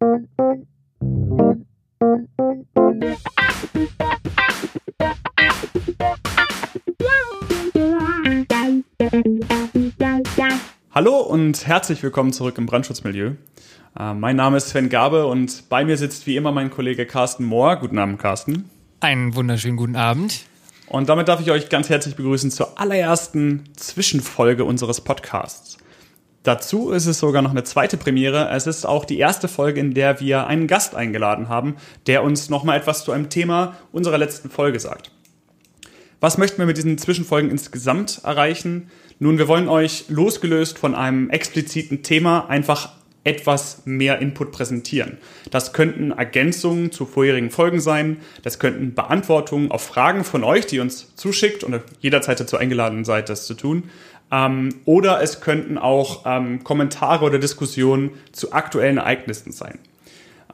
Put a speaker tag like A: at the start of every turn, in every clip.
A: Hallo und herzlich willkommen zurück im Brandschutzmilieu. Äh, mein Name ist Sven Gabe und bei mir sitzt wie immer mein Kollege Carsten Mohr. Guten Abend, Carsten.
B: Einen wunderschönen guten Abend.
A: Und damit darf ich euch ganz herzlich begrüßen zur allerersten Zwischenfolge unseres Podcasts. Dazu ist es sogar noch eine zweite Premiere. Es ist auch die erste Folge, in der wir einen Gast eingeladen haben, der uns nochmal etwas zu einem Thema unserer letzten Folge sagt. Was möchten wir mit diesen Zwischenfolgen insgesamt erreichen? Nun, wir wollen euch losgelöst von einem expliziten Thema einfach etwas mehr Input präsentieren. Das könnten Ergänzungen zu vorherigen Folgen sein, das könnten Beantwortungen auf Fragen von euch, die uns zuschickt und jederzeit dazu eingeladen seid, das zu tun. Ähm, oder es könnten auch ähm, Kommentare oder Diskussionen zu aktuellen Ereignissen sein.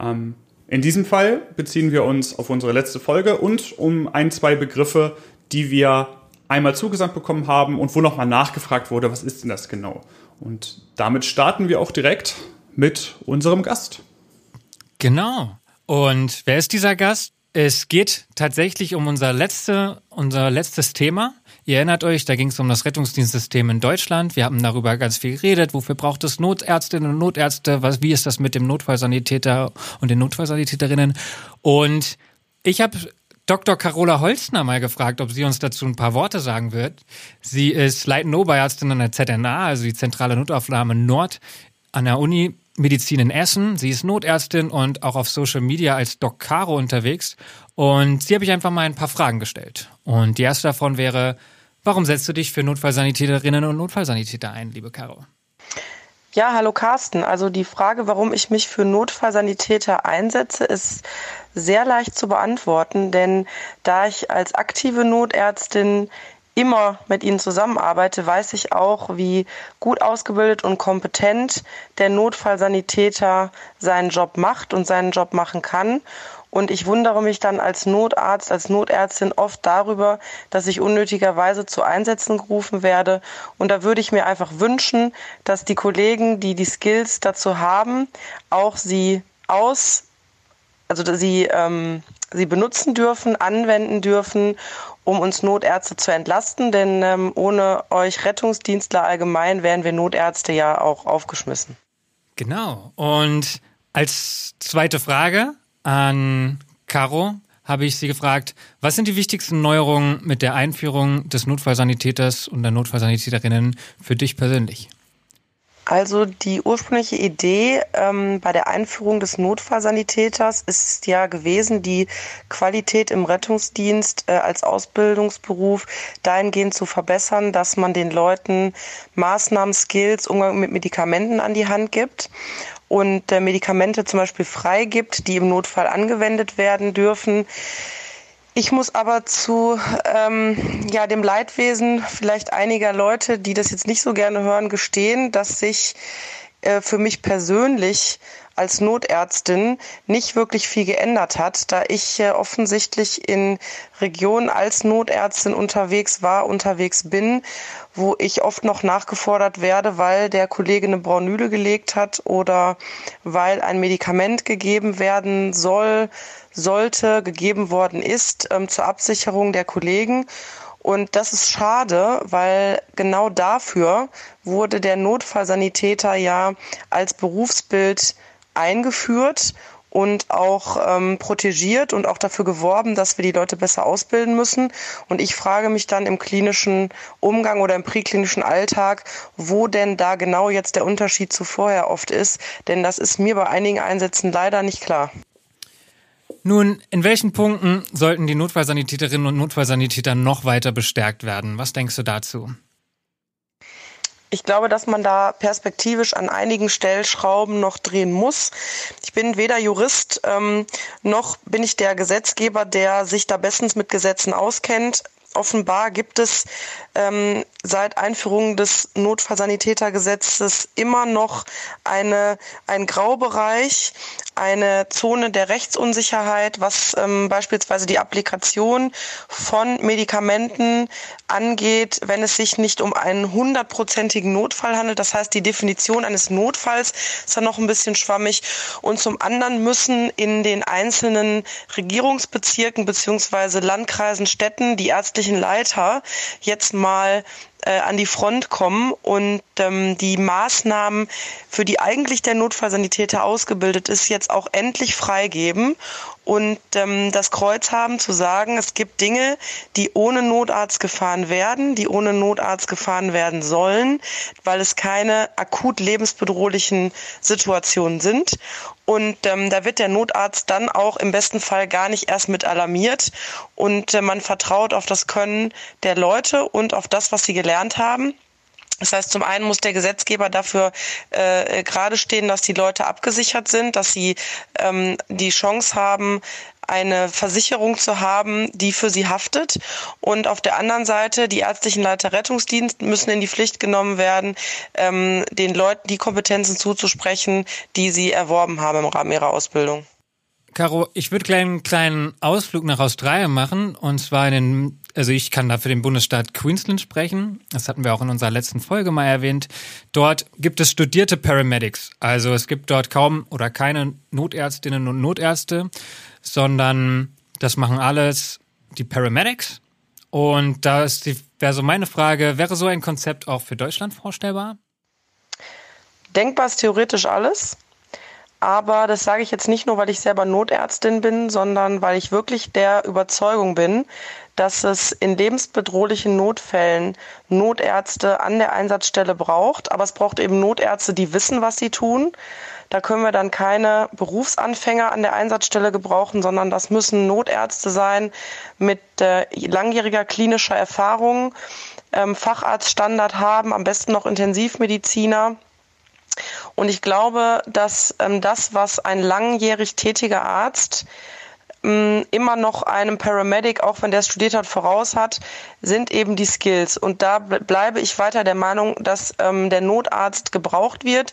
A: Ähm, in diesem Fall beziehen wir uns auf unsere letzte Folge und um ein, zwei Begriffe, die wir einmal zugesandt bekommen haben und wo nochmal nachgefragt wurde, was ist denn das genau? Und damit starten wir auch direkt mit unserem Gast.
B: Genau. Und wer ist dieser Gast? Es geht tatsächlich um unser, letzte, unser letztes Thema. Ihr erinnert euch, da ging es um das Rettungsdienstsystem in Deutschland. Wir haben darüber ganz viel geredet. Wofür braucht es Notärztinnen und Notärzte? Was, wie ist das mit dem Notfallsanitäter und den Notfallsanitäterinnen? Und ich habe Dr. Carola Holzner mal gefragt, ob sie uns dazu ein paar Worte sagen wird. Sie ist leitende Oberärztin an der ZNA, also die Zentrale Notaufnahme Nord an der Uni Medizin in Essen. Sie ist Notärztin und auch auf Social Media als Doc Caro unterwegs. Und sie habe ich einfach mal ein paar Fragen gestellt. Und die erste davon wäre, warum setzt du dich für Notfallsanitäterinnen und Notfallsanitäter ein, liebe Caro?
C: Ja, hallo Carsten. Also die Frage, warum ich mich für Notfallsanitäter einsetze, ist sehr leicht zu beantworten, denn da ich als aktive Notärztin immer mit ihnen zusammenarbeite, weiß ich auch, wie gut ausgebildet und kompetent der Notfallsanitäter seinen Job macht und seinen Job machen kann. Und ich wundere mich dann als Notarzt, als Notärztin oft darüber, dass ich unnötigerweise zu Einsätzen gerufen werde. Und da würde ich mir einfach wünschen, dass die Kollegen, die die Skills dazu haben, auch sie aus, also sie, ähm, sie benutzen dürfen, anwenden dürfen um uns Notärzte zu entlasten, denn ähm, ohne euch Rettungsdienstler allgemein wären wir Notärzte ja auch aufgeschmissen.
B: Genau. Und als zweite Frage an Caro habe ich sie gefragt, was sind die wichtigsten Neuerungen mit der Einführung des Notfallsanitäters und der Notfallsanitäterinnen für dich persönlich?
C: Also die ursprüngliche Idee ähm, bei der Einführung des Notfallsanitäters ist ja gewesen, die Qualität im Rettungsdienst äh, als Ausbildungsberuf dahingehend zu verbessern, dass man den Leuten Maßnahmen, Skills, Umgang mit Medikamenten an die Hand gibt und äh, Medikamente zum Beispiel freigibt, die im Notfall angewendet werden dürfen. Ich muss aber zu ähm, ja, dem Leidwesen vielleicht einiger Leute, die das jetzt nicht so gerne hören, gestehen, dass sich äh, für mich persönlich als Notärztin nicht wirklich viel geändert hat, da ich äh, offensichtlich in Regionen als Notärztin unterwegs war, unterwegs bin, wo ich oft noch nachgefordert werde, weil der Kollege eine Braunüle gelegt hat oder weil ein Medikament gegeben werden soll, sollte, gegeben worden ist ähm, zur Absicherung der Kollegen. Und das ist schade, weil genau dafür wurde der Notfallsanitäter ja als Berufsbild eingeführt und auch ähm, protegiert und auch dafür geworben, dass wir die Leute besser ausbilden müssen. Und ich frage mich dann im klinischen Umgang oder im präklinischen Alltag, wo denn da genau jetzt der Unterschied zu vorher oft ist. Denn das ist mir bei einigen Einsätzen leider nicht klar.
B: Nun, in welchen Punkten sollten die Notfallsanitäterinnen und Notfallsanitäter noch weiter bestärkt werden? Was denkst du dazu?
C: Ich glaube, dass man da perspektivisch an einigen Stellschrauben noch drehen muss. Ich bin weder Jurist ähm, noch bin ich der Gesetzgeber, der sich da bestens mit Gesetzen auskennt offenbar gibt es ähm, seit Einführung des Notfallsanitätergesetzes immer noch eine, ein Graubereich, eine Zone der Rechtsunsicherheit, was ähm, beispielsweise die Applikation von Medikamenten angeht, wenn es sich nicht um einen hundertprozentigen Notfall handelt. Das heißt, die Definition eines Notfalls ist dann noch ein bisschen schwammig. Und zum anderen müssen in den einzelnen Regierungsbezirken beziehungsweise Landkreisen, Städten die ärztlichen Leiter jetzt mal äh, an die Front kommen und ähm, die Maßnahmen, für die eigentlich der Notfallsanitäter ausgebildet ist, jetzt auch endlich freigeben und ähm, das Kreuz haben zu sagen, es gibt Dinge, die ohne Notarzt gefahren werden, die ohne Notarzt gefahren werden sollen, weil es keine akut lebensbedrohlichen Situationen sind. Und ähm, da wird der Notarzt dann auch im besten Fall gar nicht erst mit alarmiert und äh, man vertraut auf das Können der Leute und auf das, was sie gelernt haben. Das heißt, zum einen muss der Gesetzgeber dafür äh, gerade stehen, dass die Leute abgesichert sind, dass sie ähm, die Chance haben, eine Versicherung zu haben, die für sie haftet. Und auf der anderen Seite, die ärztlichen Leiter Rettungsdienst müssen in die Pflicht genommen werden, ähm, den Leuten die Kompetenzen zuzusprechen, die sie erworben haben im Rahmen ihrer Ausbildung.
B: Caro, ich würde gleich einen kleinen Ausflug nach Australien machen und zwar in den, also ich kann da für den Bundesstaat Queensland sprechen. Das hatten wir auch in unserer letzten Folge mal erwähnt. Dort gibt es studierte Paramedics. Also es gibt dort kaum oder keine Notärztinnen und Notärzte, sondern das machen alles die Paramedics. Und da wäre so meine Frage, wäre so ein Konzept auch für Deutschland vorstellbar?
C: Denkbar ist theoretisch alles. Aber das sage ich jetzt nicht nur, weil ich selber Notärztin bin, sondern weil ich wirklich der Überzeugung bin, dass es in lebensbedrohlichen Notfällen Notärzte an der Einsatzstelle braucht. Aber es braucht eben Notärzte, die wissen, was sie tun. Da können wir dann keine Berufsanfänger an der Einsatzstelle gebrauchen, sondern das müssen Notärzte sein mit äh, langjähriger klinischer Erfahrung, ähm, Facharztstandard haben, am besten noch Intensivmediziner und ich glaube, dass ähm, das, was ein langjährig tätiger Arzt ähm, immer noch einem Paramedic, auch wenn der studiert hat, voraus hat, sind eben die Skills. Und da bleibe ich weiter der Meinung, dass ähm, der Notarzt gebraucht wird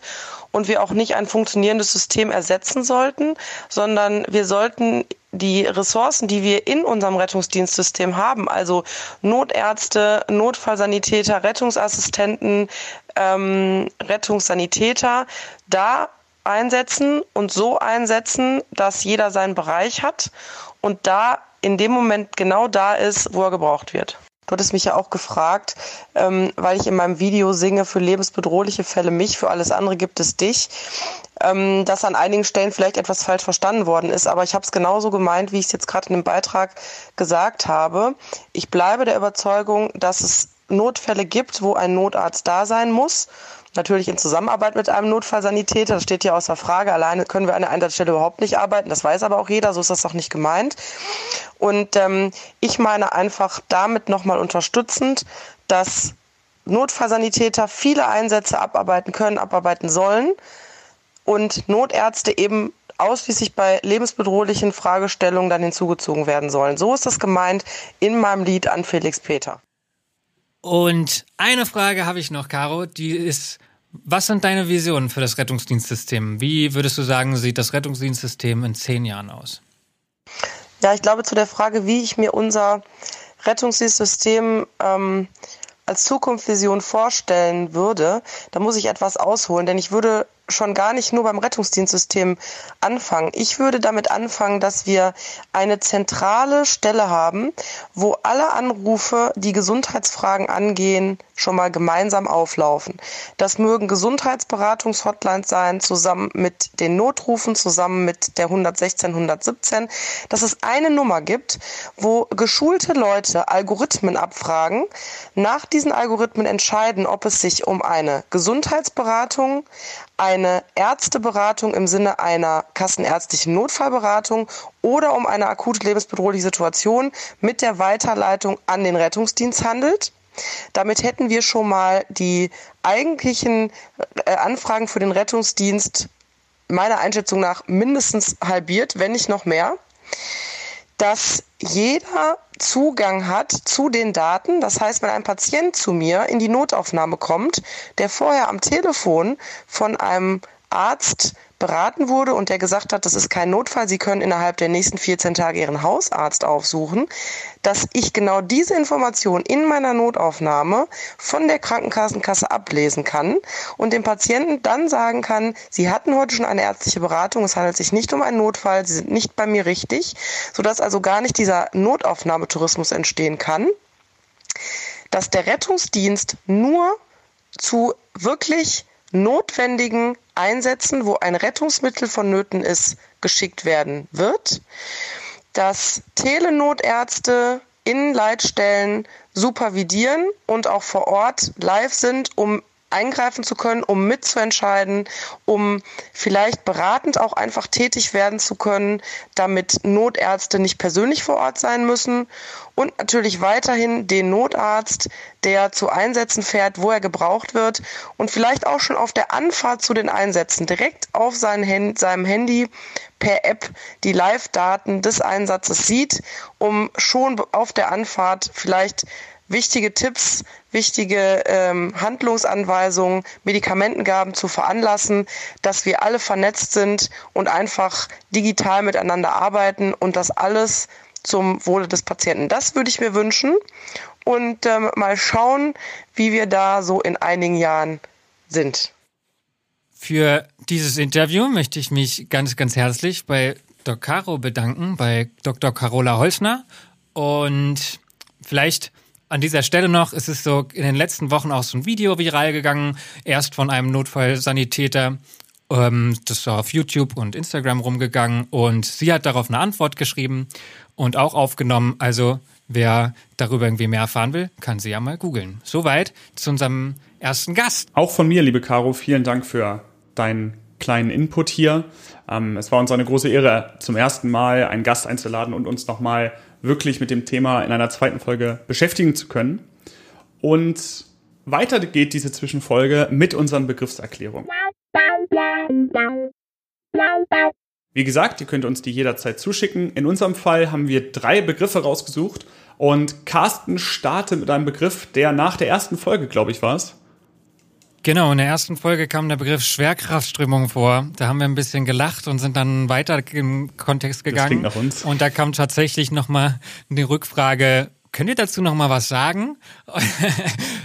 C: und wir auch nicht ein funktionierendes System ersetzen sollten, sondern wir sollten die Ressourcen, die wir in unserem Rettungsdienstsystem haben, also Notärzte, Notfallsanitäter, Rettungsassistenten, ähm, Rettungssanitäter, da einsetzen und so einsetzen, dass jeder seinen Bereich hat und da in dem Moment genau da ist, wo er gebraucht wird. Du hattest mich ja auch gefragt, ähm, weil ich in meinem Video singe, für lebensbedrohliche Fälle mich, für alles andere gibt es dich, ähm, dass an einigen Stellen vielleicht etwas falsch verstanden worden ist. Aber ich habe es genauso gemeint, wie ich es jetzt gerade in dem Beitrag gesagt habe. Ich bleibe der Überzeugung, dass es Notfälle gibt, wo ein Notarzt da sein muss. Natürlich in Zusammenarbeit mit einem Notfallsanitäter, das steht ja außer Frage. Alleine können wir an der Einsatzstelle überhaupt nicht arbeiten. Das weiß aber auch jeder, so ist das auch nicht gemeint. Und ähm, ich meine einfach damit nochmal unterstützend, dass Notfallsanitäter viele Einsätze abarbeiten können, abarbeiten sollen und Notärzte eben ausschließlich bei lebensbedrohlichen Fragestellungen dann hinzugezogen werden sollen. So ist das gemeint in meinem Lied an Felix Peter.
B: Und eine Frage habe ich noch, Caro, die ist, was sind deine Visionen für das Rettungsdienstsystem? Wie würdest du sagen, sieht das Rettungsdienstsystem in zehn Jahren aus?
C: Ja, ich glaube zu der Frage, wie ich mir unser Rettungsdienstsystem ähm, als Zukunftsvision vorstellen würde, da muss ich etwas ausholen, denn ich würde schon gar nicht nur beim Rettungsdienstsystem anfangen. Ich würde damit anfangen, dass wir eine zentrale Stelle haben, wo alle Anrufe, die Gesundheitsfragen angehen, schon mal gemeinsam auflaufen. Das mögen Gesundheitsberatungshotlines sein, zusammen mit den Notrufen, zusammen mit der 116, 117, dass es eine Nummer gibt, wo geschulte Leute Algorithmen abfragen, nach diesen Algorithmen entscheiden, ob es sich um eine Gesundheitsberatung, eine Ärzteberatung im Sinne einer kassenärztlichen Notfallberatung oder um eine akute lebensbedrohliche Situation mit der Weiterleitung an den Rettungsdienst handelt. Damit hätten wir schon mal die eigentlichen äh, Anfragen für den Rettungsdienst meiner Einschätzung nach mindestens halbiert, wenn nicht noch mehr. Dass jeder Zugang hat zu den Daten. Das heißt, wenn ein Patient zu mir in die Notaufnahme kommt, der vorher am Telefon von einem Arzt beraten wurde und der gesagt hat, das ist kein Notfall, Sie können innerhalb der nächsten 14 Tage Ihren Hausarzt aufsuchen, dass ich genau diese Information in meiner Notaufnahme von der Krankenkassenkasse ablesen kann und dem Patienten dann sagen kann, Sie hatten heute schon eine ärztliche Beratung, es handelt sich nicht um einen Notfall, Sie sind nicht bei mir richtig, sodass also gar nicht dieser Notaufnahmetourismus entstehen kann, dass der Rettungsdienst nur zu wirklich notwendigen Einsätzen, wo ein Rettungsmittel vonnöten ist, geschickt werden wird. Dass Telenotärzte in Leitstellen supervidieren und auch vor Ort live sind, um eingreifen zu können, um mitzuentscheiden, um vielleicht beratend auch einfach tätig werden zu können, damit Notärzte nicht persönlich vor Ort sein müssen und natürlich weiterhin den Notarzt, der zu Einsätzen fährt, wo er gebraucht wird. Und vielleicht auch schon auf der Anfahrt zu den Einsätzen direkt auf Hand, seinem Handy per App die Live-Daten des Einsatzes sieht, um schon auf der Anfahrt vielleicht wichtige Tipps, wichtige ähm, Handlungsanweisungen, Medikamentengaben zu veranlassen, dass wir alle vernetzt sind und einfach digital miteinander arbeiten und das alles zum Wohle des Patienten. Das würde ich mir wünschen und ähm, mal schauen, wie wir da so in einigen Jahren sind.
B: Für dieses Interview möchte ich mich ganz, ganz herzlich bei Dr. Caro bedanken, bei Dr. Carola Holzner und vielleicht an dieser Stelle noch, es ist so in den letzten Wochen auch so ein Video viral gegangen, erst von einem Notfallsanitäter, ähm, das ist auf YouTube und Instagram rumgegangen und sie hat darauf eine Antwort geschrieben und auch aufgenommen. Also wer darüber irgendwie mehr erfahren will, kann sie ja mal googeln. Soweit zu unserem ersten Gast.
A: Auch von mir, liebe Caro, vielen Dank für deinen kleinen Input hier. Ähm, es war uns eine große Ehre, zum ersten Mal einen Gast einzuladen und uns nochmal wirklich mit dem Thema in einer zweiten Folge beschäftigen zu können. Und weiter geht diese Zwischenfolge mit unseren Begriffserklärungen. Wie gesagt, ihr könnt uns die jederzeit zuschicken. In unserem Fall haben wir drei Begriffe rausgesucht und Carsten startet mit einem Begriff, der nach der ersten Folge, glaube ich, war es,
B: Genau, in der ersten Folge kam der Begriff Schwerkraftströmung vor. Da haben wir ein bisschen gelacht und sind dann weiter im Kontext gegangen. Das
A: klingt nach uns.
B: Und da kam tatsächlich nochmal eine Rückfrage, könnt ihr dazu nochmal was sagen?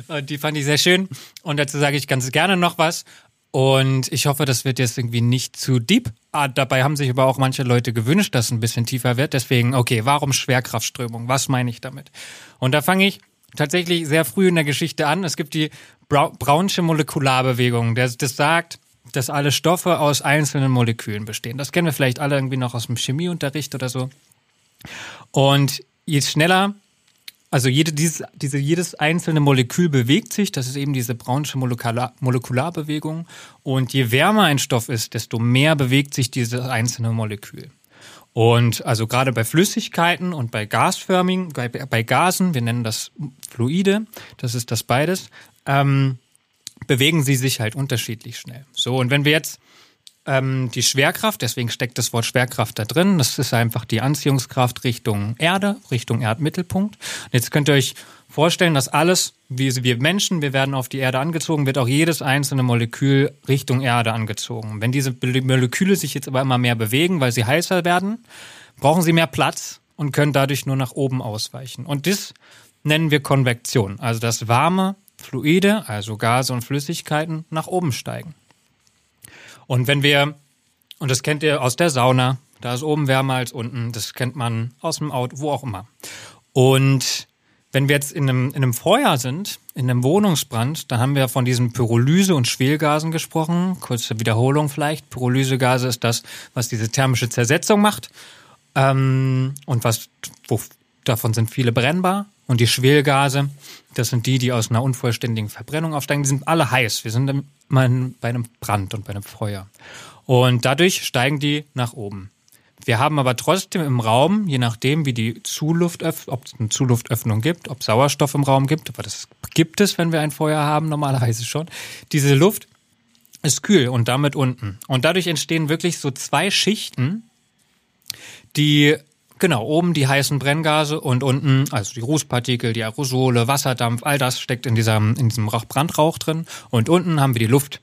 B: und die fand ich sehr schön. Und dazu sage ich ganz gerne noch was. Und ich hoffe, das wird jetzt irgendwie nicht zu deep. Ah, dabei haben sich aber auch manche Leute gewünscht, dass es ein bisschen tiefer wird. Deswegen, okay, warum Schwerkraftströmung? Was meine ich damit? Und da fange ich tatsächlich sehr früh in der Geschichte an. Es gibt die Brownsche Molekularbewegung, das, das sagt, dass alle Stoffe aus einzelnen Molekülen bestehen. Das kennen wir vielleicht alle irgendwie noch aus dem Chemieunterricht oder so. Und je schneller, also jede, dieses, diese, jedes einzelne Molekül bewegt sich, das ist eben diese Brownsche Molekular, Molekularbewegung. Und je wärmer ein Stoff ist, desto mehr bewegt sich dieses einzelne Molekül. Und also gerade bei Flüssigkeiten und bei gasförmigen, bei, bei Gasen, wir nennen das Fluide, das ist das beides, ähm, bewegen sie sich halt unterschiedlich schnell. So, und wenn wir jetzt ähm, die Schwerkraft, deswegen steckt das Wort Schwerkraft da drin, das ist einfach die Anziehungskraft Richtung Erde, Richtung Erdmittelpunkt. Und jetzt könnt ihr euch vorstellen, dass alles, wie wir Menschen, wir werden auf die Erde angezogen, wird auch jedes einzelne Molekül Richtung Erde angezogen. Wenn diese Moleküle sich jetzt aber immer mehr bewegen, weil sie heißer werden, brauchen sie mehr Platz und können dadurch nur nach oben ausweichen. Und das nennen wir Konvektion, also dass warme Fluide, also Gase und Flüssigkeiten, nach oben steigen. Und wenn wir, und das kennt ihr aus der Sauna, da ist oben wärmer als unten, das kennt man aus dem Auto, wo auch immer. Und wenn wir jetzt in einem, in einem Feuer sind, in einem Wohnungsbrand, dann haben wir von diesen Pyrolyse- und Schwelgasen gesprochen. Kurze Wiederholung vielleicht. Pyrolysegase ist das, was diese thermische Zersetzung macht. Ähm, und was, wo, davon sind viele brennbar. Und die Schwelgase, das sind die, die aus einer unvollständigen Verbrennung aufsteigen. Die sind alle heiß. Wir sind bei einem Brand und bei einem Feuer. Und dadurch steigen die nach oben. Wir haben aber trotzdem im Raum, je nachdem, wie die Zuluft, ob es eine Zuluftöffnung gibt, ob Sauerstoff im Raum gibt, aber das gibt es, wenn wir ein Feuer haben, normalerweise schon. Diese Luft ist kühl und damit unten. Und dadurch entstehen wirklich so zwei Schichten, die Genau, oben die heißen Brenngase und unten, also die Rußpartikel, die Aerosole, Wasserdampf, all das steckt in, dieser, in diesem Brandrauch drin. Und unten haben wir die Luft.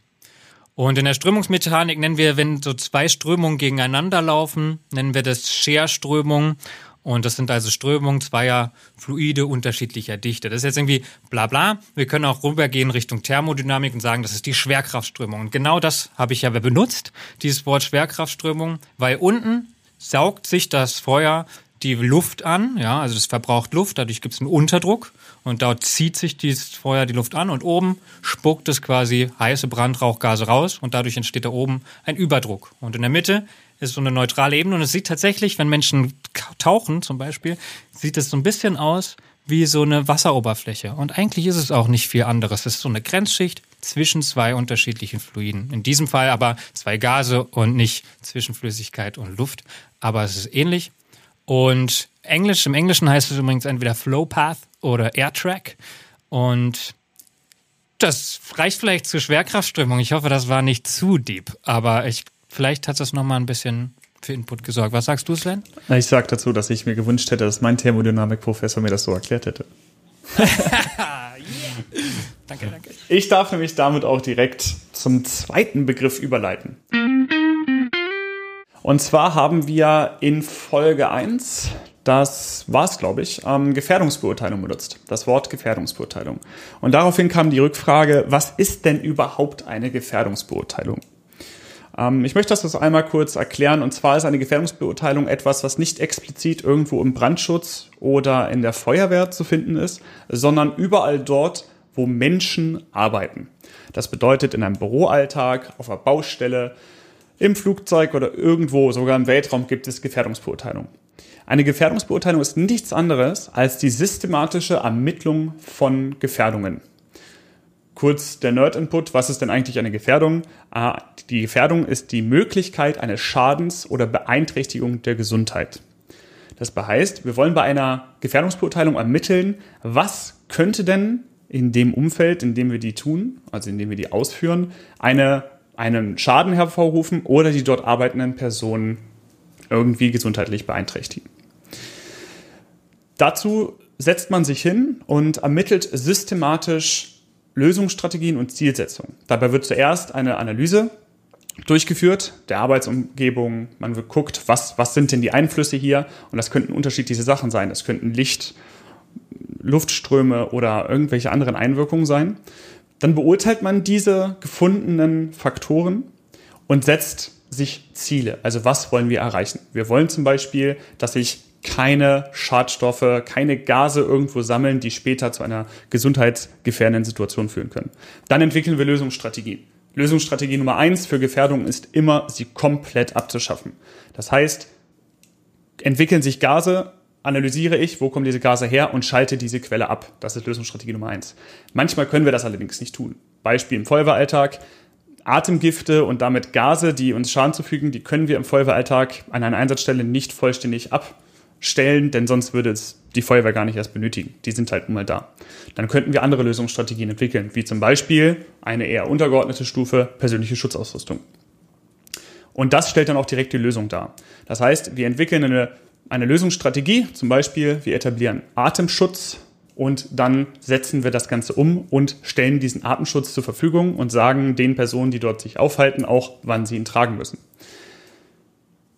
B: Und in der Strömungsmechanik nennen wir, wenn so zwei Strömungen gegeneinander laufen, nennen wir das Scherströmung. Und das sind also Strömungen zweier Fluide unterschiedlicher Dichte. Das ist jetzt irgendwie bla bla. Wir können auch rübergehen Richtung Thermodynamik und sagen, das ist die Schwerkraftströmung. Und genau das habe ich ja benutzt, dieses Wort Schwerkraftströmung, weil unten saugt sich das Feuer die Luft an, ja, also es verbraucht Luft, dadurch gibt es einen Unterdruck und dort zieht sich dieses Feuer die Luft an und oben spuckt es quasi heiße Brandrauchgase raus und dadurch entsteht da oben ein Überdruck. Und in der Mitte ist so eine neutrale Ebene und es sieht tatsächlich, wenn Menschen tauchen zum Beispiel, sieht es so ein bisschen aus wie so eine Wasseroberfläche. Und eigentlich ist es auch nicht viel anderes. Es ist so eine Grenzschicht zwischen zwei unterschiedlichen Fluiden. In diesem Fall aber zwei Gase und nicht zwischen Flüssigkeit und Luft. Aber es ist ähnlich. Und Englisch, im Englischen heißt es übrigens entweder Flowpath oder Airtrack. Und das reicht vielleicht zur Schwerkraftströmung. Ich hoffe, das war nicht zu deep. Aber ich, vielleicht hat das nochmal ein bisschen für Input gesorgt. Was sagst du, Sven?
A: Ich sage dazu, dass ich mir gewünscht hätte, dass mein Thermodynamikprofessor mir das so erklärt hätte. yeah. Danke, danke. Ich darf nämlich damit auch direkt zum zweiten Begriff überleiten. Und zwar haben wir in Folge 1, das war es, glaube ich, ähm, Gefährdungsbeurteilung benutzt. Das Wort Gefährdungsbeurteilung. Und daraufhin kam die Rückfrage, was ist denn überhaupt eine Gefährdungsbeurteilung? Ähm, ich möchte das einmal kurz erklären. Und zwar ist eine Gefährdungsbeurteilung etwas, was nicht explizit irgendwo im Brandschutz oder in der Feuerwehr zu finden ist, sondern überall dort, wo Menschen arbeiten. Das bedeutet in einem Büroalltag, auf einer Baustelle, im Flugzeug oder irgendwo, sogar im Weltraum gibt es Gefährdungsbeurteilung. Eine Gefährdungsbeurteilung ist nichts anderes als die systematische Ermittlung von Gefährdungen. Kurz der Nerd-Input, was ist denn eigentlich eine Gefährdung? Ah, die Gefährdung ist die Möglichkeit eines Schadens oder Beeinträchtigung der Gesundheit. Das heißt, wir wollen bei einer Gefährdungsbeurteilung ermitteln, was könnte denn in dem Umfeld, in dem wir die tun, also in dem wir die ausführen, eine, einen Schaden hervorrufen oder die dort arbeitenden Personen irgendwie gesundheitlich beeinträchtigen. Dazu setzt man sich hin und ermittelt systematisch Lösungsstrategien und Zielsetzungen. Dabei wird zuerst eine Analyse durchgeführt der Arbeitsumgebung. Man guckt, was, was sind denn die Einflüsse hier? Und das könnten unterschiedliche Sachen sein. Das könnten Licht, Luftströme oder irgendwelche anderen Einwirkungen sein. Dann beurteilt man diese gefundenen Faktoren und setzt sich Ziele. Also was wollen wir erreichen? Wir wollen zum Beispiel, dass sich keine Schadstoffe, keine Gase irgendwo sammeln, die später zu einer gesundheitsgefährdenden Situation führen können. Dann entwickeln wir Lösungsstrategien. Lösungsstrategie Nummer eins für Gefährdung ist immer, sie komplett abzuschaffen. Das heißt, entwickeln sich Gase, analysiere ich, wo kommen diese Gase her und schalte diese Quelle ab. Das ist Lösungsstrategie Nummer eins. Manchmal können wir das allerdings nicht tun. Beispiel im Feuerwehralltag. Atemgifte und damit Gase, die uns Schaden zufügen, die können wir im Feuerwehralltag an einer Einsatzstelle nicht vollständig abstellen, denn sonst würde es die Feuerwehr gar nicht erst benötigen. Die sind halt nun mal da. Dann könnten wir andere Lösungsstrategien entwickeln, wie zum Beispiel eine eher untergeordnete Stufe persönliche Schutzausrüstung. Und das stellt dann auch direkt die Lösung dar. Das heißt, wir entwickeln eine eine Lösungsstrategie, zum Beispiel wir etablieren Atemschutz und dann setzen wir das Ganze um und stellen diesen Atemschutz zur Verfügung und sagen den Personen, die dort sich aufhalten, auch, wann sie ihn tragen müssen.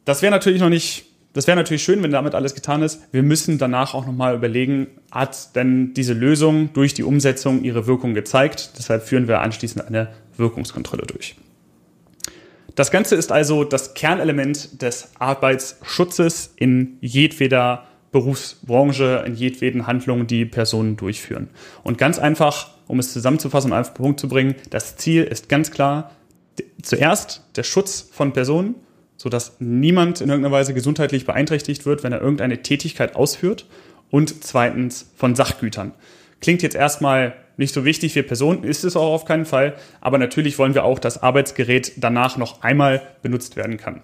A: Das wäre natürlich noch nicht, das wäre natürlich schön, wenn damit alles getan ist. Wir müssen danach auch nochmal überlegen, hat denn diese Lösung durch die Umsetzung ihre Wirkung gezeigt? Deshalb führen wir anschließend eine Wirkungskontrolle durch. Das Ganze ist also das Kernelement des Arbeitsschutzes in jedweder Berufsbranche, in jedweden Handlungen, die Personen durchführen. Und ganz einfach, um es zusammenzufassen und auf den Punkt zu bringen, das Ziel ist ganz klar, zuerst der Schutz von Personen, sodass niemand in irgendeiner Weise gesundheitlich beeinträchtigt wird, wenn er irgendeine Tätigkeit ausführt. Und zweitens von Sachgütern. Klingt jetzt erstmal nicht so wichtig für Personen, ist es auch auf keinen Fall. Aber natürlich wollen wir auch, dass Arbeitsgerät danach noch einmal benutzt werden kann.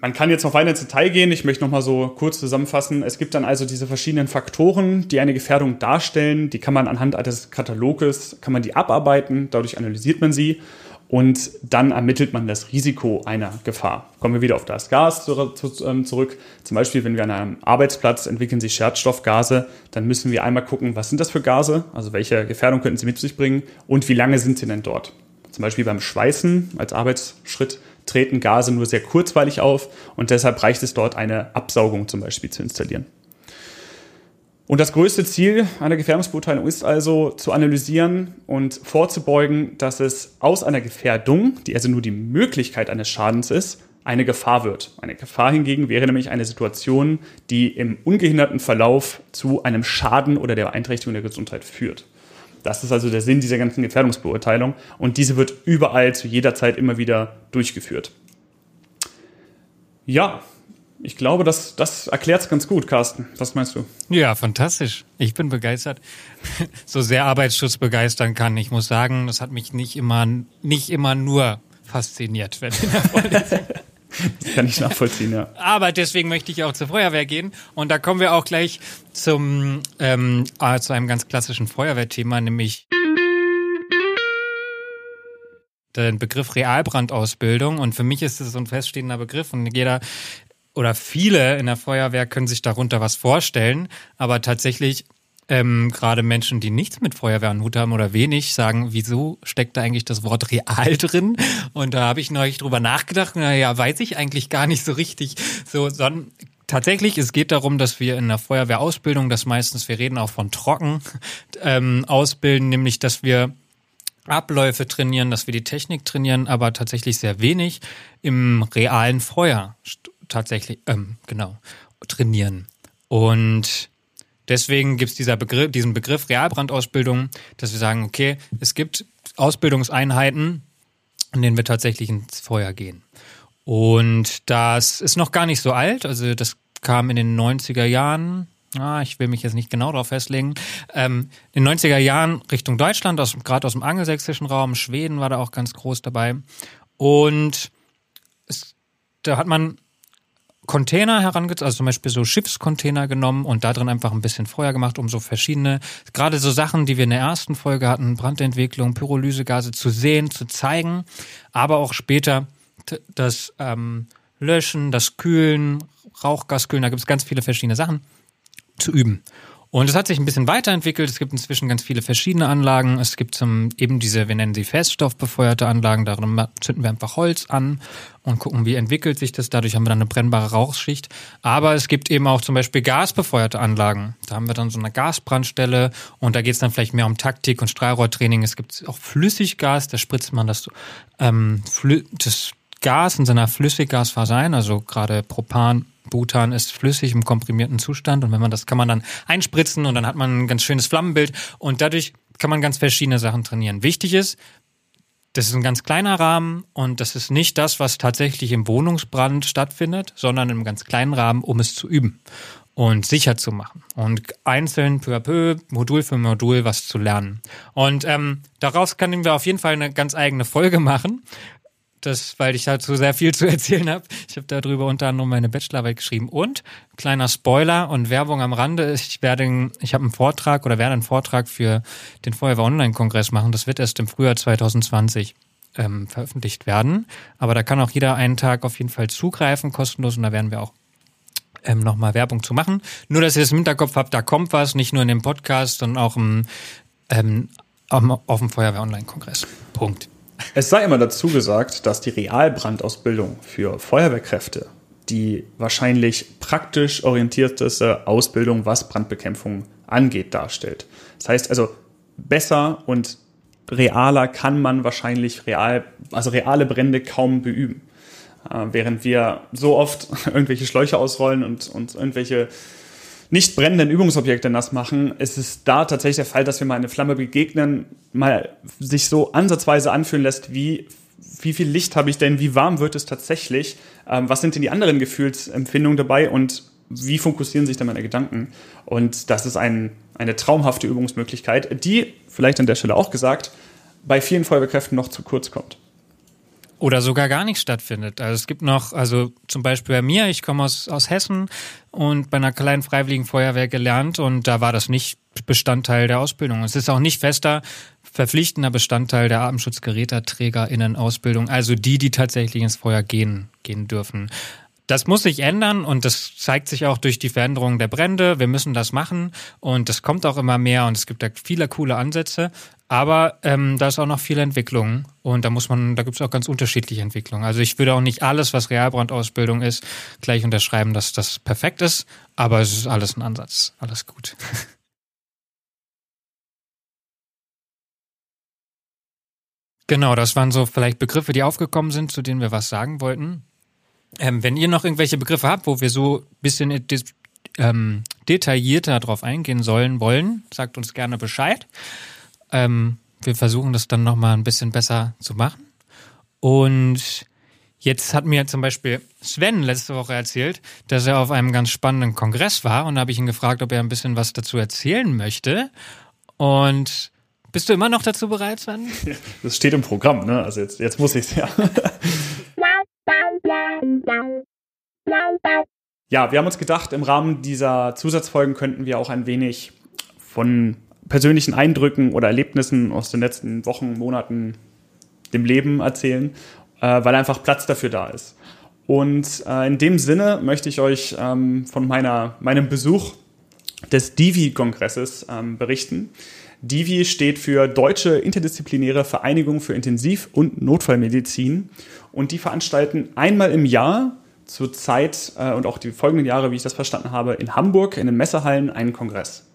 A: Man kann jetzt noch weiter ins Detail gehen. Ich möchte noch mal so kurz zusammenfassen. Es gibt dann also diese verschiedenen Faktoren, die eine Gefährdung darstellen. Die kann man anhand eines Kataloges, kann man die abarbeiten. Dadurch analysiert man sie. Und dann ermittelt man das Risiko einer Gefahr. Kommen wir wieder auf das Gas ähm, zurück. Zum Beispiel, wenn wir an einem Arbeitsplatz entwickeln sich Schadstoffgase, dann müssen wir einmal gucken, was sind das für Gase, also welche Gefährdung könnten sie mit sich bringen und wie lange sind sie denn dort. Zum Beispiel beim Schweißen als Arbeitsschritt treten Gase nur sehr kurzweilig auf und deshalb reicht es dort, eine Absaugung zum Beispiel zu installieren. Und das größte Ziel einer Gefährdungsbeurteilung ist also zu analysieren und vorzubeugen, dass es aus einer Gefährdung, die also nur die Möglichkeit eines Schadens ist, eine Gefahr wird. Eine Gefahr hingegen wäre nämlich eine Situation, die im ungehinderten Verlauf zu einem Schaden oder der Beeinträchtigung der Gesundheit führt. Das ist also der Sinn dieser ganzen Gefährdungsbeurteilung und diese wird überall zu jeder Zeit immer wieder durchgeführt. Ja, ich glaube, das, das erklärt es ganz gut, Carsten. Was meinst du?
B: Ja, fantastisch. Ich bin begeistert. So sehr Arbeitsschutz begeistern kann. Ich muss sagen, das hat mich nicht immer, nicht immer nur fasziniert, wenn in der Vorlesung.
A: Das kann ich nachvollziehen, ja.
B: Aber deswegen möchte ich auch zur Feuerwehr gehen. Und da kommen wir auch gleich zum, ähm, äh, zu einem ganz klassischen Feuerwehrthema, nämlich den Begriff Realbrandausbildung. Und für mich ist es so ein feststehender Begriff und jeder oder viele in der Feuerwehr können sich darunter was vorstellen. Aber tatsächlich ähm, gerade Menschen, die nichts mit Feuerwehr am Hut haben oder wenig, sagen, wieso steckt da eigentlich das Wort real drin? Und da habe ich neulich drüber nachgedacht, naja, weiß ich eigentlich gar nicht so richtig. So, sondern tatsächlich, es geht darum, dass wir in der Feuerwehrausbildung, das meistens, wir reden auch von trocken, ähm, ausbilden, nämlich, dass wir Abläufe trainieren, dass wir die Technik trainieren, aber tatsächlich sehr wenig im realen Feuer tatsächlich, ähm, genau, trainieren. Und Deswegen gibt es Begriff, diesen Begriff Realbrandausbildung, dass wir sagen, okay, es gibt Ausbildungseinheiten, in denen wir tatsächlich ins Feuer gehen. Und das ist noch gar nicht so alt, also das kam in den 90er Jahren, ah, ich will mich jetzt nicht genau darauf festlegen, ähm, in den 90er Jahren Richtung Deutschland, gerade aus dem angelsächsischen Raum, Schweden war da auch ganz groß dabei. Und es, da hat man Container herangezogen, also zum Beispiel so Schiffscontainer genommen und da drin einfach ein bisschen Feuer gemacht, um so verschiedene, gerade so Sachen, die wir in der ersten Folge hatten, Brandentwicklung, Pyrolysegase zu sehen, zu zeigen, aber auch später das ähm, Löschen, das Kühlen, Rauchgaskühlen, da gibt es ganz viele verschiedene Sachen zu üben. Und es hat sich ein bisschen weiterentwickelt. Es gibt inzwischen ganz viele verschiedene Anlagen. Es gibt zum, eben diese, wir nennen sie feststoffbefeuerte Anlagen. Darin zünden wir einfach Holz an und gucken, wie entwickelt sich das. Dadurch haben wir dann eine brennbare Rauchschicht. Aber es gibt eben auch zum Beispiel gasbefeuerte Anlagen. Da haben wir dann so eine Gasbrandstelle und da geht es dann vielleicht mehr um Taktik und Strahlrohrtraining. Es gibt auch Flüssiggas, da spritzt man das, ähm, das Gas in seiner Flüssiggasphase ein, also gerade Propan, Butan ist flüssig im komprimierten Zustand und wenn man das kann man dann einspritzen und dann hat man ein ganz schönes Flammenbild und dadurch kann man ganz verschiedene Sachen trainieren. Wichtig ist, das ist ein ganz kleiner Rahmen und das ist nicht das, was tatsächlich im Wohnungsbrand stattfindet, sondern im ganz kleinen Rahmen, um es zu üben und sicher zu machen und einzeln peu à peu, Modul für Modul was zu lernen. Und ähm, daraus können wir auf jeden Fall eine ganz eigene Folge machen das, weil ich dazu sehr viel zu erzählen habe. Ich habe darüber unter anderem meine Bachelorarbeit geschrieben. Und kleiner Spoiler und Werbung am Rande: Ich werde, ich habe einen Vortrag oder werde einen Vortrag für den Feuerwehr Online-Kongress machen. Das wird erst im Frühjahr 2020 ähm, veröffentlicht werden. Aber da kann auch jeder einen Tag auf jeden Fall zugreifen, kostenlos. Und da werden wir auch ähm, nochmal Werbung zu machen. Nur, dass ihr es im Hinterkopf habt, da kommt was, nicht nur in dem Podcast, sondern auch im, ähm, auf dem Feuerwehr Online-Kongress. Punkt.
A: Es sei immer dazu gesagt, dass die Realbrandausbildung für Feuerwehrkräfte die wahrscheinlich praktisch orientierteste Ausbildung, was Brandbekämpfung angeht, darstellt. Das heißt also, besser und realer kann man wahrscheinlich real, also reale Brände kaum beüben. Äh, während wir so oft irgendwelche Schläuche ausrollen und, und irgendwelche nicht brennenden Übungsobjekte nass machen, ist es da tatsächlich der Fall, dass wir mal eine Flamme begegnen, mal sich so ansatzweise anfühlen lässt, wie, wie viel Licht habe ich denn, wie warm wird es tatsächlich, ähm, was sind denn die anderen Gefühlsempfindungen dabei und wie fokussieren sich dann meine Gedanken? Und das ist ein, eine traumhafte Übungsmöglichkeit, die, vielleicht an der Stelle auch gesagt, bei vielen Feuerwehrkräften noch zu kurz kommt.
B: Oder sogar gar nicht stattfindet. Also es gibt noch, also zum Beispiel bei mir, ich komme aus, aus Hessen und bei einer kleinen Freiwilligen Feuerwehr gelernt und da war das nicht Bestandteil der Ausbildung. Es ist auch nicht fester verpflichtender Bestandteil der Atemschutzgeräteträgerinnen-Ausbildung, also die, die tatsächlich ins Feuer gehen, gehen dürfen. Das muss sich ändern und das zeigt sich auch durch die Veränderung der Brände. Wir müssen das machen und das kommt auch immer mehr und es gibt da viele coole Ansätze. Aber ähm, da ist auch noch viel Entwicklung und da muss man, da gibt es auch ganz unterschiedliche Entwicklungen. Also ich würde auch nicht alles, was Realbrandausbildung ist, gleich unterschreiben, dass das perfekt ist, aber es ist alles ein Ansatz, alles gut. Genau, das waren so vielleicht Begriffe, die aufgekommen sind, zu denen wir was sagen wollten. Ähm, wenn ihr noch irgendwelche Begriffe habt, wo wir so ein bisschen ähm, detaillierter drauf eingehen sollen, wollen, sagt uns gerne Bescheid. Ähm, wir versuchen das dann nochmal ein bisschen besser zu machen. Und jetzt hat mir zum Beispiel Sven letzte Woche erzählt, dass er auf einem ganz spannenden Kongress war und da habe ich ihn gefragt, ob er ein bisschen was dazu erzählen möchte. Und bist du immer noch dazu bereit, Sven?
A: Das steht im Programm, ne? Also jetzt, jetzt muss ich es ja. Ja, wir haben uns gedacht, im Rahmen dieser Zusatzfolgen könnten wir auch ein wenig von persönlichen Eindrücken oder Erlebnissen aus den letzten Wochen, Monaten, dem Leben erzählen, äh, weil einfach Platz dafür da ist. Und äh, in dem Sinne möchte ich euch ähm, von meiner, meinem Besuch des Divi-Kongresses ähm, berichten. Divi steht für Deutsche Interdisziplinäre Vereinigung für Intensiv- und Notfallmedizin und die veranstalten einmal im Jahr zur Zeit äh, und auch die folgenden Jahre, wie ich das verstanden habe, in Hamburg in den Messehallen einen Kongress.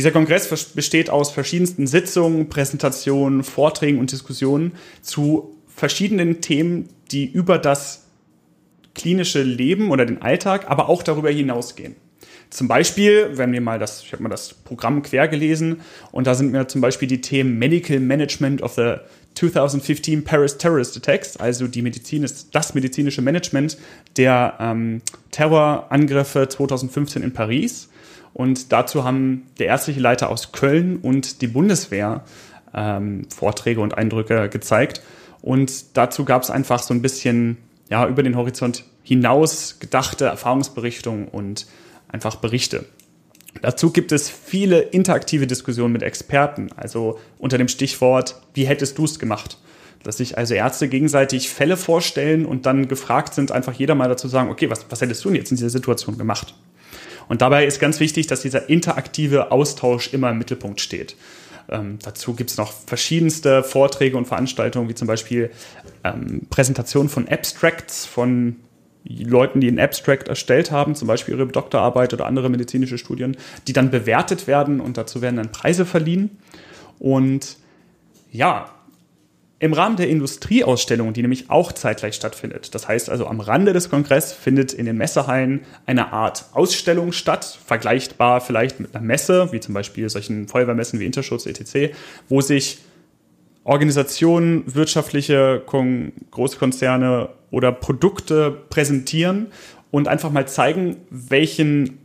A: Dieser Kongress besteht aus verschiedensten Sitzungen, Präsentationen, Vorträgen und Diskussionen zu verschiedenen Themen, die über das klinische Leben oder den Alltag, aber auch darüber hinausgehen. Zum Beispiel, wenn wir mal das, ich habe mal das Programm quer gelesen und da sind mir zum Beispiel die Themen Medical Management of the 2015 Paris Terrorist Attacks, also die Medizin ist das medizinische Management der ähm, Terrorangriffe 2015 in Paris. Und dazu haben der ärztliche Leiter aus Köln und die Bundeswehr ähm, Vorträge und Eindrücke gezeigt. Und dazu gab es einfach so ein bisschen ja, über den Horizont hinaus gedachte Erfahrungsberichtungen und einfach Berichte. Dazu gibt es viele interaktive Diskussionen mit Experten, also unter dem Stichwort, wie hättest du es gemacht? Dass sich also Ärzte gegenseitig Fälle vorstellen und dann gefragt sind, einfach jeder mal dazu sagen, okay, was, was hättest du denn jetzt in dieser Situation gemacht? Und dabei ist ganz wichtig, dass dieser interaktive Austausch immer im Mittelpunkt steht. Ähm, dazu gibt es noch verschiedenste Vorträge und Veranstaltungen, wie zum Beispiel ähm, Präsentationen von Abstracts von Leuten, die einen Abstract erstellt haben, zum Beispiel ihre Doktorarbeit oder andere medizinische Studien, die dann bewertet werden und dazu werden dann Preise verliehen. Und ja, im Rahmen der Industrieausstellung, die nämlich auch zeitgleich stattfindet, das heißt also am Rande des Kongresses findet in den Messehallen eine Art Ausstellung statt, vergleichbar vielleicht mit einer Messe, wie zum Beispiel solchen Feuerwehrmessen wie Interschutz, etc., wo sich Organisationen, wirtschaftliche Großkonzerne oder Produkte präsentieren und einfach mal zeigen, welchen,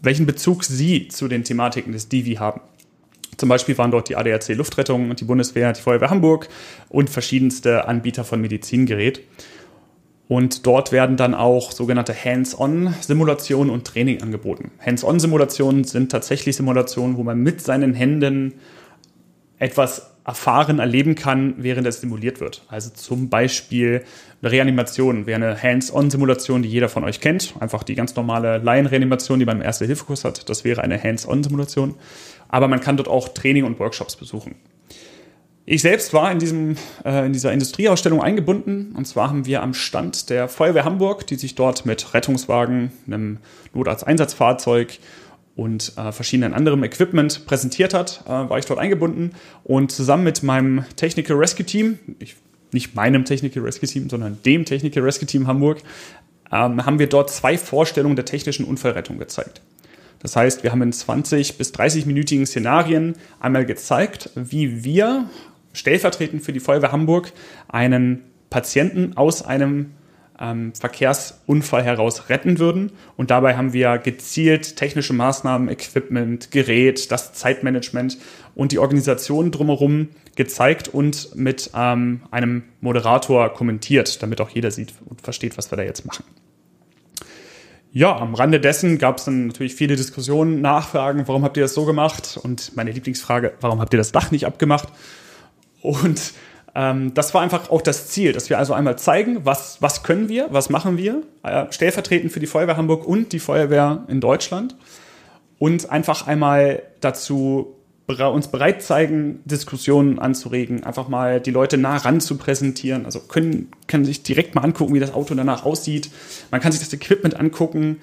A: welchen Bezug sie zu den Thematiken des Divi haben. Zum Beispiel waren dort die ADAC Luftrettung, die Bundeswehr, die Feuerwehr Hamburg und verschiedenste Anbieter von Medizingerät. Und dort werden dann auch sogenannte Hands-on-Simulationen und Training angeboten. Hands-on-Simulationen sind tatsächlich Simulationen, wo man mit seinen Händen etwas erfahren, erleben kann, während es simuliert wird. Also zum Beispiel eine Reanimation wäre eine Hands-on-Simulation, die jeder von euch kennt. Einfach die ganz normale Laienreanimation, die man im Erste-Hilfe-Kurs hat. Das wäre eine Hands-on-Simulation. Aber man kann dort auch Training und Workshops besuchen. Ich selbst war in, diesem, äh, in dieser Industrieausstellung eingebunden. Und zwar haben wir am Stand der Feuerwehr Hamburg, die sich dort mit Rettungswagen, einem Notarzteinsatzfahrzeug und äh, verschiedenen anderem Equipment präsentiert hat, äh, war ich dort eingebunden und zusammen mit meinem Technical Rescue Team, ich, nicht meinem Technical Rescue Team, sondern dem Technical Rescue Team Hamburg, ähm, haben wir dort zwei Vorstellungen der technischen Unfallrettung gezeigt. Das heißt, wir haben in 20 bis 30-minütigen Szenarien einmal gezeigt, wie wir stellvertretend für die Feuerwehr Hamburg einen Patienten aus einem ähm, Verkehrsunfall heraus retten würden. Und dabei haben wir gezielt technische Maßnahmen, Equipment, Gerät, das Zeitmanagement und die Organisation drumherum gezeigt und mit ähm, einem Moderator kommentiert, damit auch jeder sieht und versteht, was wir da jetzt machen. Ja, am Rande dessen gab es dann natürlich viele Diskussionen, Nachfragen, warum habt ihr das so gemacht? Und meine Lieblingsfrage, warum habt ihr das Dach nicht abgemacht? Und ähm, das war einfach auch das Ziel, dass wir also einmal zeigen, was, was können wir, was machen wir, äh, stellvertretend für die Feuerwehr Hamburg und die Feuerwehr in Deutschland. Und einfach einmal dazu uns bereit zeigen, Diskussionen anzuregen, einfach mal die Leute nah ran zu präsentieren. Also können, können sich direkt mal angucken, wie das Auto danach aussieht. Man kann sich das Equipment angucken,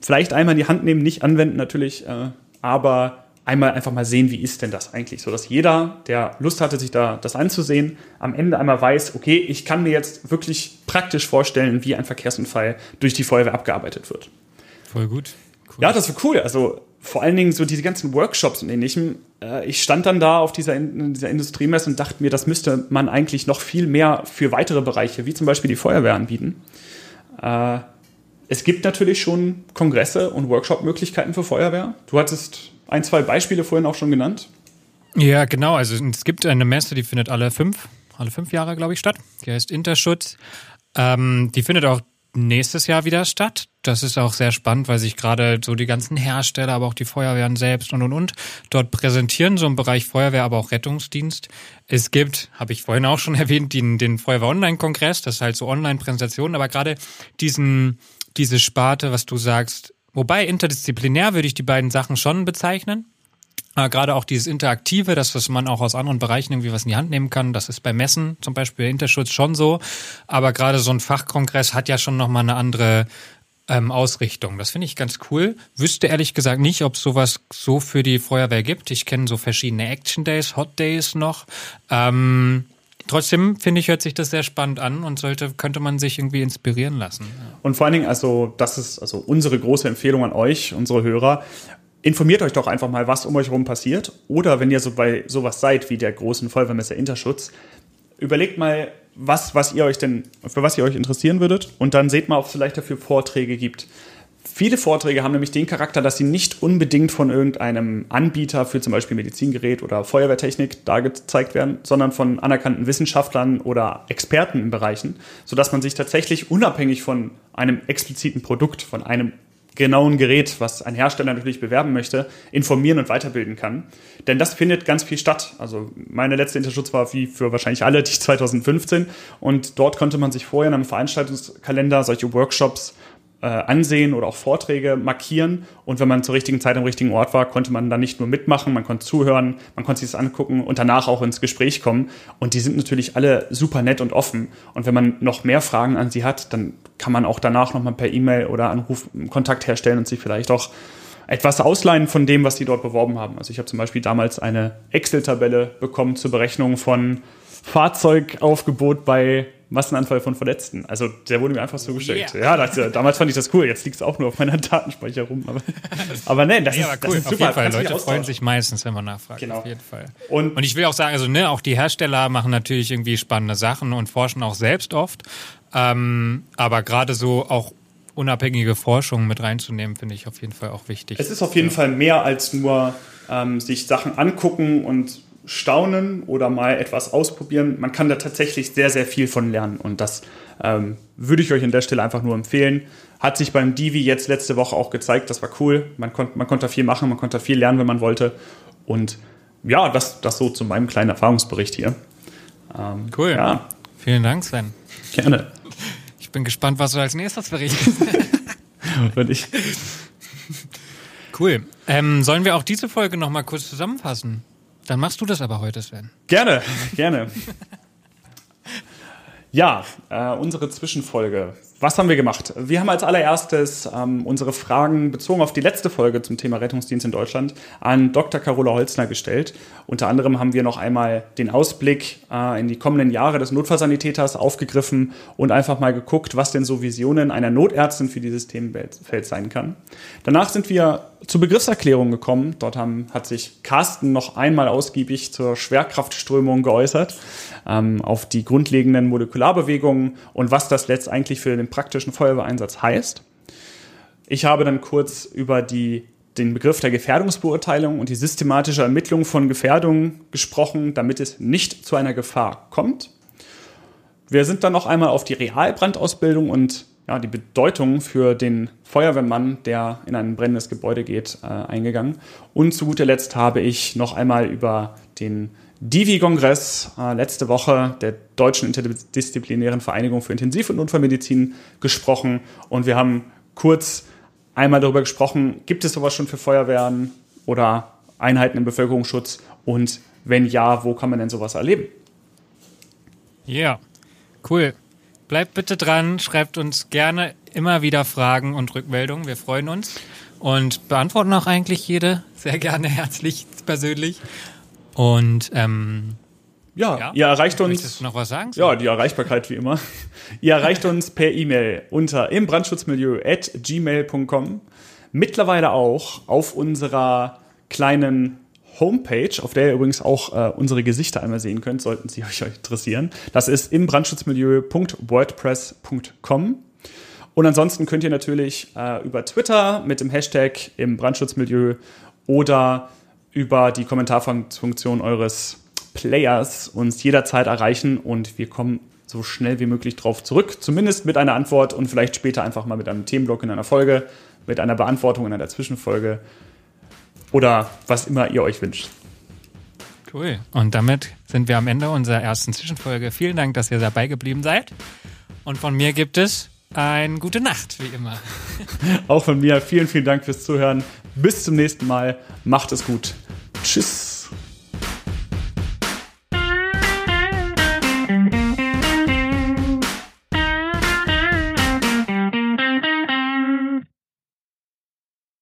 A: vielleicht einmal in die Hand nehmen, nicht anwenden natürlich, äh, aber einmal einfach mal sehen, wie ist denn das eigentlich, so dass jeder, der Lust hatte, sich da das anzusehen, am Ende einmal weiß, okay, ich kann mir jetzt wirklich praktisch vorstellen, wie ein Verkehrsunfall durch die Feuerwehr abgearbeitet wird.
B: Voll gut.
A: Cool. Ja, das war cool. Also vor allen Dingen so diese ganzen Workshops und ähnlichem. Äh, ich stand dann da auf dieser, dieser Industriemesse und dachte mir, das müsste man eigentlich noch viel mehr für weitere Bereiche, wie zum Beispiel die Feuerwehr, anbieten. Äh, es gibt natürlich schon Kongresse und Workshop-Möglichkeiten für Feuerwehr. Du hattest ein, zwei Beispiele vorhin auch schon genannt.
B: Ja, genau. Also es gibt eine Messe, die findet alle fünf, alle fünf Jahre, glaube ich, statt. Die heißt Interschutz. Ähm, die findet auch nächstes Jahr wieder statt. Das ist auch sehr spannend, weil sich gerade so die ganzen Hersteller, aber auch die Feuerwehren selbst und und und dort präsentieren, so im Bereich Feuerwehr, aber auch Rettungsdienst. Es gibt, habe ich vorhin auch schon erwähnt, den, den Feuerwehr Online-Kongress, das ist halt so Online-Präsentationen, aber gerade diesen, diese Sparte, was du sagst, wobei interdisziplinär würde ich die beiden Sachen schon bezeichnen. Aber gerade auch dieses Interaktive, das, was man auch aus anderen Bereichen irgendwie was in die Hand nehmen kann, das ist bei Messen zum Beispiel Interschutz schon so. Aber gerade so ein Fachkongress hat ja schon nochmal eine andere ähm, Ausrichtung. Das finde ich ganz cool. Wüsste ehrlich gesagt nicht, ob sowas so für die Feuerwehr gibt. Ich kenne so verschiedene Action Days, Hot Days noch. Ähm, trotzdem finde ich, hört sich das sehr spannend an und sollte, könnte man sich irgendwie inspirieren lassen.
A: Und vor allen Dingen, also, das ist also unsere große Empfehlung an euch, unsere Hörer informiert euch doch einfach mal, was um euch herum passiert. Oder wenn ihr so bei sowas seid wie der großen Feuerwehrmesse Interschutz, überlegt mal, was, was ihr euch denn, für was ihr euch interessieren würdet und dann seht mal, ob es vielleicht dafür Vorträge gibt. Viele Vorträge haben nämlich den Charakter, dass sie nicht unbedingt von irgendeinem Anbieter für zum Beispiel Medizingerät oder Feuerwehrtechnik da gezeigt werden, sondern von anerkannten Wissenschaftlern oder Experten in Bereichen, sodass man sich tatsächlich unabhängig von einem expliziten Produkt, von einem genauen Gerät, was ein Hersteller natürlich bewerben möchte, informieren und weiterbilden kann. Denn das findet ganz viel statt. Also meine letzte Interschutz war wie für wahrscheinlich alle die 2015 und dort konnte man sich vorher in einem Veranstaltungskalender solche Workshops äh, ansehen oder auch Vorträge markieren. Und wenn man zur richtigen Zeit am richtigen Ort war, konnte man dann nicht nur mitmachen, man konnte zuhören, man konnte sich das angucken und danach auch ins Gespräch kommen. Und die sind natürlich alle super nett und offen. Und wenn man noch mehr Fragen an sie hat, dann kann man auch danach nochmal per E-Mail oder Anruf Kontakt herstellen und sich vielleicht auch etwas ausleihen von dem, was sie dort beworben haben. Also ich habe zum Beispiel damals eine Excel-Tabelle bekommen zur Berechnung von Fahrzeugaufgebot bei Massenanfall von Verletzten. Also der wurde mir einfach so gestellt. Yeah. Ja, das, damals fand ich das cool. Jetzt liegt es auch nur auf meiner Datenspeicher rum. Aber, aber nein, das, ja, ist,
B: cool.
A: das ist
B: super. Auf jeden Fall. Leute freuen sich meistens, wenn man nachfragt. Genau. Auf jeden Fall. Und, und ich will auch sagen, also ne, auch die Hersteller machen natürlich irgendwie spannende Sachen und forschen auch selbst oft. Ähm, aber gerade so auch unabhängige Forschung mit reinzunehmen, finde ich auf jeden Fall auch wichtig.
A: Es ist auf jeden ja. Fall mehr als nur ähm, sich Sachen angucken und staunen oder mal etwas ausprobieren. Man kann da tatsächlich sehr, sehr viel von lernen und das ähm, würde ich euch an der Stelle einfach nur empfehlen. Hat sich beim Divi jetzt letzte Woche auch gezeigt, das war cool. Man, kon man konnte viel machen, man konnte viel lernen, wenn man wollte. Und ja, das, das so zu meinem kleinen Erfahrungsbericht hier.
B: Ähm, cool. Ja. Vielen Dank, Sven.
A: Gerne.
B: Ich bin gespannt, was du als nächstes berichtest.
A: Und ich.
B: Cool. Ähm, sollen wir auch diese Folge nochmal kurz zusammenfassen? Dann machst du das aber heute, Sven.
A: Gerne, gerne. ja, äh, unsere Zwischenfolge. Was haben wir gemacht? Wir haben als allererstes ähm, unsere Fragen bezogen auf die letzte Folge zum Thema Rettungsdienst in Deutschland an Dr. Carola Holzner gestellt. Unter anderem haben wir noch einmal den Ausblick äh, in die kommenden Jahre des Notfallsanitäters aufgegriffen und einfach mal geguckt, was denn so Visionen einer Notärztin für dieses Themenfeld sein kann. Danach sind wir zur Begriffserklärung gekommen. Dort haben, hat sich Carsten noch einmal ausgiebig zur Schwerkraftströmung geäußert, ähm, auf die grundlegenden Molekularbewegungen und was das letztendlich für den praktischen Feuerwehreinsatz heißt. Ich habe dann kurz über die, den Begriff der Gefährdungsbeurteilung und die systematische Ermittlung von Gefährdungen gesprochen, damit es nicht zu einer Gefahr kommt. Wir sind dann noch einmal auf die Realbrandausbildung und ja, die Bedeutung für den Feuerwehrmann, der in ein brennendes Gebäude geht, äh, eingegangen. Und zu guter Letzt habe ich noch einmal über den Divi-Kongress äh, letzte Woche der Deutschen Interdisziplinären Vereinigung für Intensiv- und Notfallmedizin gesprochen. Und wir haben kurz einmal darüber gesprochen, gibt es sowas schon für Feuerwehren oder Einheiten im Bevölkerungsschutz? Und wenn ja, wo kann man denn sowas erleben?
B: Ja, yeah. cool. Bleibt bitte dran, schreibt uns gerne immer wieder Fragen und Rückmeldungen. Wir freuen uns und beantworten auch eigentlich jede sehr gerne herzlich persönlich. Und ähm,
A: ja, ja, ihr erreicht uns.
B: Möchtest du noch was sagen?
A: Ja, die Erreichbarkeit wie immer. ihr erreicht uns per E-Mail unter imbrandschutzmilieu at gmail.com. Mittlerweile auch auf unserer kleinen Homepage, auf der ihr übrigens auch äh, unsere Gesichter einmal sehen könnt, sollten sie euch interessieren. Das ist im brandschutzmilieu.wordpress.com. Und ansonsten könnt ihr natürlich äh, über Twitter mit dem Hashtag im Brandschutzmilieu oder über die Kommentarfunktion eures Players uns jederzeit erreichen und wir kommen so schnell wie möglich drauf zurück. Zumindest mit einer Antwort und vielleicht später einfach mal mit einem Themenblock in einer Folge, mit einer Beantwortung in einer Zwischenfolge oder was immer ihr euch wünscht.
B: Cool. Und damit sind wir am Ende unserer ersten Zwischenfolge. Vielen Dank, dass ihr dabei geblieben seid. Und von mir gibt es eine gute Nacht, wie immer.
A: Auch von mir. Vielen, vielen Dank fürs Zuhören. Bis zum nächsten Mal. Macht es gut. Tschüss.